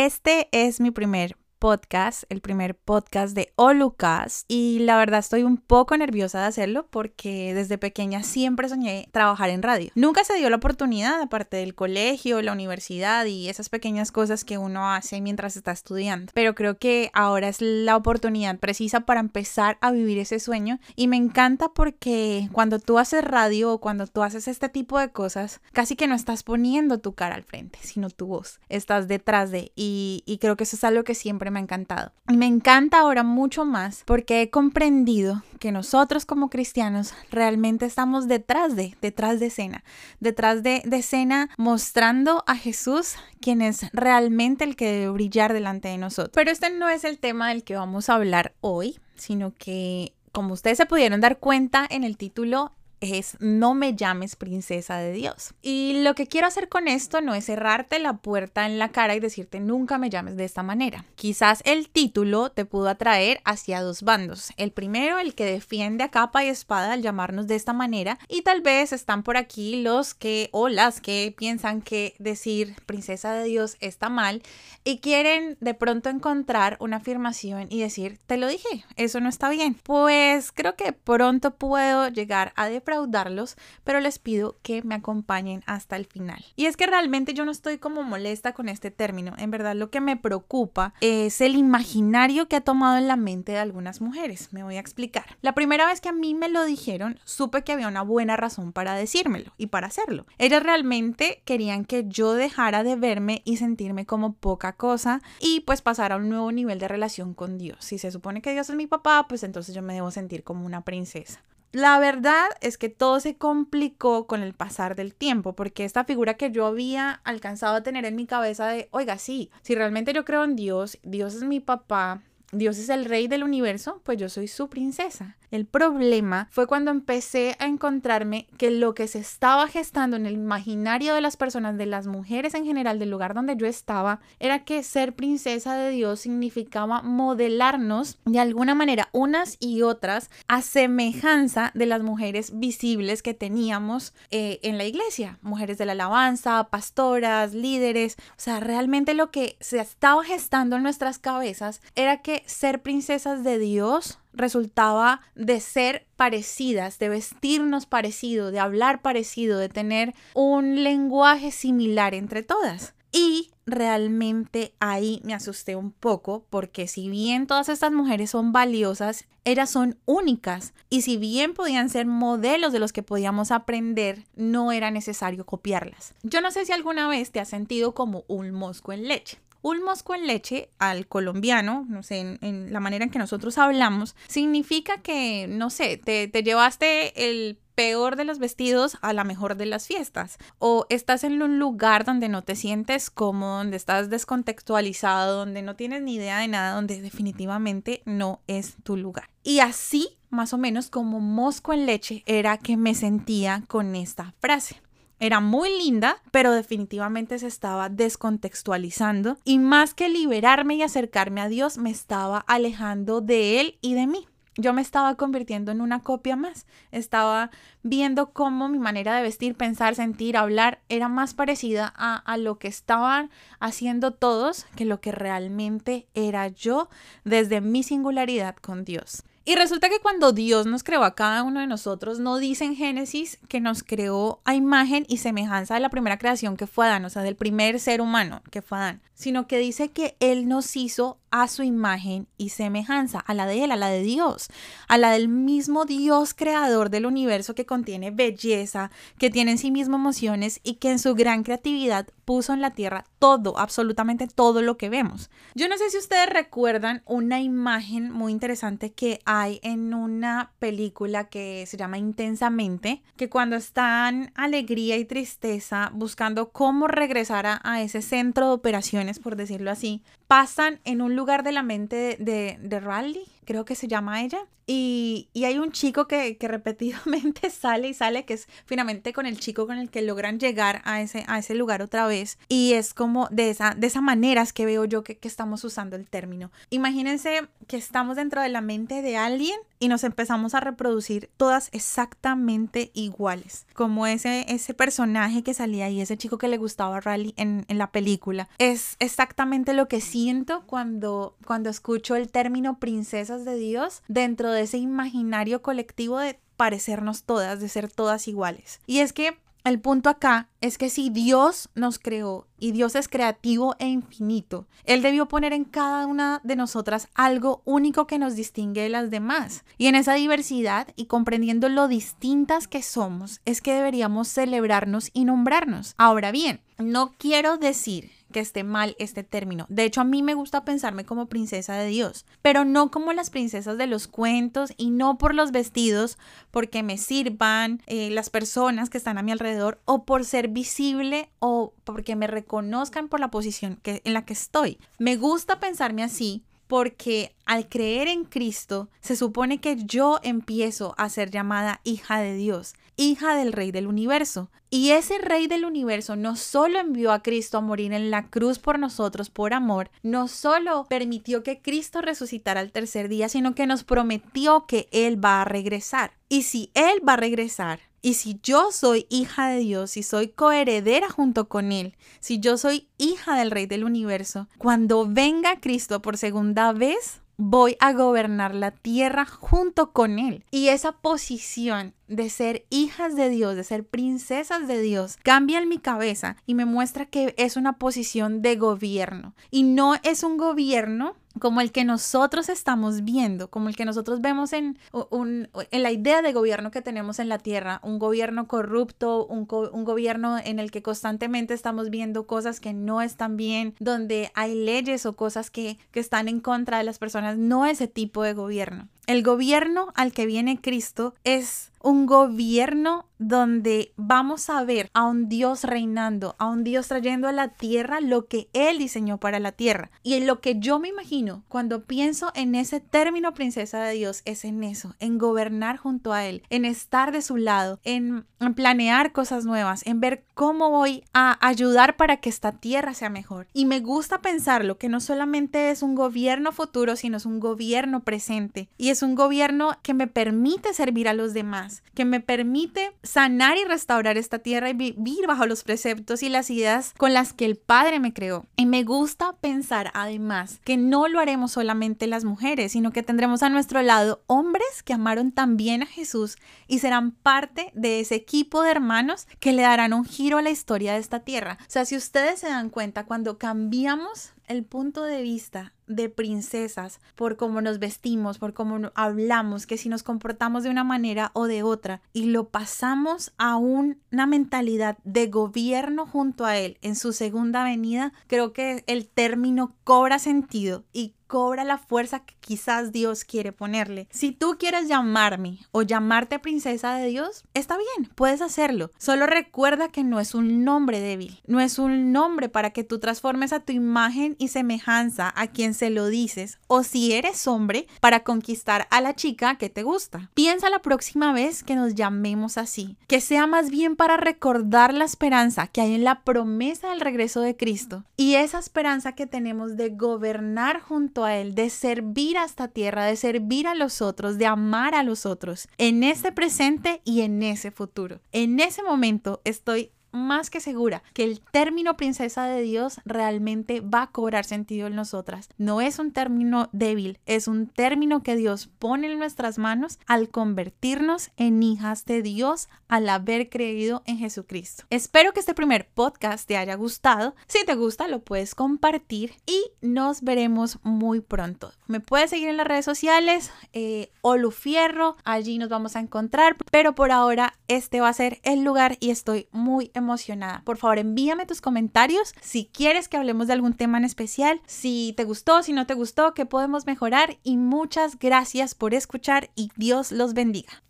Este es mi primer podcast, el primer podcast de Olucas y la verdad estoy un poco nerviosa de hacerlo porque desde pequeña siempre soñé trabajar en radio. Nunca se dio la oportunidad aparte del colegio, la universidad y esas pequeñas cosas que uno hace mientras está estudiando. Pero creo que ahora es la oportunidad precisa para empezar a vivir ese sueño y me encanta porque cuando tú haces radio o cuando tú haces este tipo de cosas, casi que no estás poniendo tu cara al frente, sino tu voz. Estás detrás de y, y creo que eso es algo que siempre me ha encantado. Me encanta ahora mucho más porque he comprendido que nosotros como cristianos realmente estamos detrás de, detrás de escena, detrás de, de escena mostrando a Jesús quien es realmente el que debe brillar delante de nosotros. Pero este no es el tema del que vamos a hablar hoy, sino que como ustedes se pudieron dar cuenta en el título, es no me llames princesa de Dios. Y lo que quiero hacer con esto no es cerrarte la puerta en la cara y decirte nunca me llames de esta manera. Quizás el título te pudo atraer hacia dos bandos. El primero, el que defiende a capa y espada al llamarnos de esta manera y tal vez están por aquí los que o las que piensan que decir princesa de Dios está mal y quieren de pronto encontrar una afirmación y decir, te lo dije, eso no está bien. Pues creo que pronto puedo llegar a defraudarlos, pero les pido que me acompañen hasta el final. Y es que realmente yo no estoy como molesta con este término. En verdad lo que me preocupa es el imaginario que ha tomado en la mente de algunas mujeres. Me voy a explicar. La primera vez que a mí me lo dijeron, supe que había una buena razón para decírmelo y para hacerlo. Ellas realmente querían que yo dejara de verme y sentirme como poca cosa y pues pasar a un nuevo nivel de relación con Dios. Si se supone que Dios es mi papá, pues entonces yo me debo sentir como una princesa. La verdad es que todo se complicó con el pasar del tiempo, porque esta figura que yo había alcanzado a tener en mi cabeza de, oiga, sí, si realmente yo creo en Dios, Dios es mi papá, Dios es el rey del universo, pues yo soy su princesa. El problema fue cuando empecé a encontrarme que lo que se estaba gestando en el imaginario de las personas, de las mujeres en general, del lugar donde yo estaba, era que ser princesa de Dios significaba modelarnos de alguna manera unas y otras a semejanza de las mujeres visibles que teníamos eh, en la iglesia, mujeres de la alabanza, pastoras, líderes, o sea, realmente lo que se estaba gestando en nuestras cabezas era que ser princesas de Dios resultaba de ser parecidas, de vestirnos parecido, de hablar parecido, de tener un lenguaje similar entre todas. Y realmente ahí me asusté un poco porque si bien todas estas mujeres son valiosas, ellas son únicas y si bien podían ser modelos de los que podíamos aprender, no era necesario copiarlas. Yo no sé si alguna vez te has sentido como un mosco en leche. Un mosco en leche al colombiano, no sé, en, la manera en que nosotros hablamos, significa que, no sé, te, te llevaste el peor de los vestidos a la mejor de las fiestas. O estás en un lugar donde no te sientes cómodo, donde estás descontextualizado, donde no tienes ni idea de nada, donde definitivamente no es tu lugar. Y así, más o menos como mosco en leche, era que me sentía con esta frase. Era muy linda, pero definitivamente se estaba descontextualizando y más que liberarme y acercarme a Dios, me estaba alejando de Él y de mí. Yo me estaba convirtiendo en una copia más. Estaba viendo cómo mi manera de vestir, pensar, sentir, hablar era más parecida a, a, lo que estaban haciendo todos que lo que realmente era yo desde mi singularidad con Dios. Y resulta que cuando Dios nos creó a cada uno de nosotros, no dice en Génesis que nos creó a imagen y semejanza de la primera creación que fue Adán, o sea, del primer ser humano que fue Adán, sino que dice que Él nos hizo a su imagen y semejanza, a la de Él, a la de Dios, a la del mismo Dios creador del universo que contiene belleza, que tiene en sí mismo emociones y que en su gran creatividad puso en la tierra todo, absolutamente todo lo que vemos. Yo no sé si ustedes recuerdan una imagen muy interesante que hay en una película que se llama Intensamente, que cuando están alegría y tristeza buscando cómo regresar a, a ese centro de operaciones, por decirlo así, pasan en un lugar de la mente de, de, de Raleigh, creo que se llama ella. Y, y hay un chico que, que, repetidamente sale y sale, que es finalmente con el chico con el que logran llegar a ese, a ese lugar otra vez. Y es como de esa, de esa manera es que veo yo que, que estamos usando el término. Imagínense que estamos dentro de la mente de alguien y nos empezamos a reproducir todas exactamente iguales, como ese, ese personaje que salía ahí, ese chico que le gustaba Rally en, en, la película. Es exactamente lo que siento cuando, cuando escucho el término princesas de Dios dentro de ese imaginario colectivo de parecernos todas, de ser todas iguales. Y es que el punto acá es que si Dios nos creó y Dios es creativo e infinito, Él debió poner en cada una de nosotras algo único que nos distingue de las demás. Y en esa diversidad y comprendiendo lo distintas que somos, es que deberíamos celebrarnos y nombrarnos. Ahora bien, no quiero decir que esté mal este término. De hecho, a mí me gusta pensarme como princesa de Dios, pero no como las princesas de los cuentos y no por los vestidos, porque me sirvan eh, las personas que están a mi alrededor o por ser visible o porque me reconozcan por la posición que, en la que estoy. Me gusta pensarme así porque al creer en Cristo se supone que yo empiezo a ser llamada hija de Dios, hija del Rey del universo. Y ese Rey del universo no solo envió a Cristo a morir en la cruz por nosotros por amor, no solo permitió que Cristo resucitara al tercer día, sino que nos prometió que Él va a regresar. Y si Él va a regresar, y si yo soy hija de Dios, si soy coheredera junto con Él, si yo soy hija del Rey del universo, cuando venga Cristo por segunda vez, voy a gobernar la tierra junto con Él. Y esa posición de ser hijas de Dios, de ser princesas de Dios, cambia en mi cabeza y me muestra que es una posición de gobierno. Y no es un gobierno como el que nosotros estamos viendo, como el que nosotros vemos en, la idea de gobierno que tenemos en la tierra, un gobierno corrupto, un, un, gobierno en el que constantemente estamos viendo cosas que no están bien, donde hay leyes o cosas que, que están en contra de las personas, no ese tipo de gobierno. El gobierno al que viene Cristo es un gobierno donde vamos a ver a un Dios reinando, a un Dios trayendo a la tierra lo que Él diseñó para la tierra. Y en lo que yo me imagino cuando pienso en ese término princesa de Dios es en eso, en gobernar junto a Él, en estar de su lado, en, planear cosas nuevas, en ver cómo voy a ayudar para que esta tierra sea mejor. Y me gusta pensarlo, que no solamente es un gobierno futuro, sino es un gobierno presente. Y es un gobierno que me permite servir a los demás, que me permite sanar y restaurar esta tierra y vivir bajo los preceptos y las ideas con las que el Padre me creó. Y me gusta pensar además que no lo haremos solamente las mujeres, sino que tendremos a nuestro lado hombres que amaron también a Jesús y serán parte de ese equipo de hermanos que le darán un giro a la historia de esta tierra. O sea, si ustedes se dan cuenta, cuando cambiamos el punto de vista de princesas por cómo nos vestimos, por cómo hablamos, que si nos comportamos de una manera o de otra y lo pasamos a una mentalidad de gobierno junto a él en su segunda venida, creo que el término cobra sentido y cobra la fuerza que quizás Dios quiere ponerle. Si tú quieres llamarme o llamarte princesa de Dios, está bien, puedes hacerlo. Solo recuerda que no es un nombre débil, no es un nombre para que tú transformes a tu imagen y semejanza a quien se lo dices, o si eres hombre, para conquistar a la chica que te gusta. Piensa la próxima vez que nos llamemos así, que sea más bien para recordar la esperanza que hay en la promesa del regreso de Cristo y esa esperanza que tenemos de gobernar junto a Él, de servir a esta tierra, de servir a los otros, de amar a los otros, en este presente y en ese futuro. En ese momento estoy más que segura que el término princesa de Dios realmente va a cobrar sentido en nosotras. No es un término débil, es un término que Dios pone en nuestras manos al convertirnos en hijas de Dios al haber creído en Jesucristo. Espero que este primer podcast te haya gustado. Si te gusta, lo puedes compartir y nos veremos muy pronto. Me puedes seguir en las redes sociales, eh, Olufierro, allí nos vamos a encontrar, pero por ahora este va a ser el lugar y estoy muy emocionada. Por favor, envíame tus comentarios si quieres que hablemos de algún tema en especial, si te gustó, si no te gustó, qué podemos mejorar y muchas gracias por escuchar y Dios los bendiga.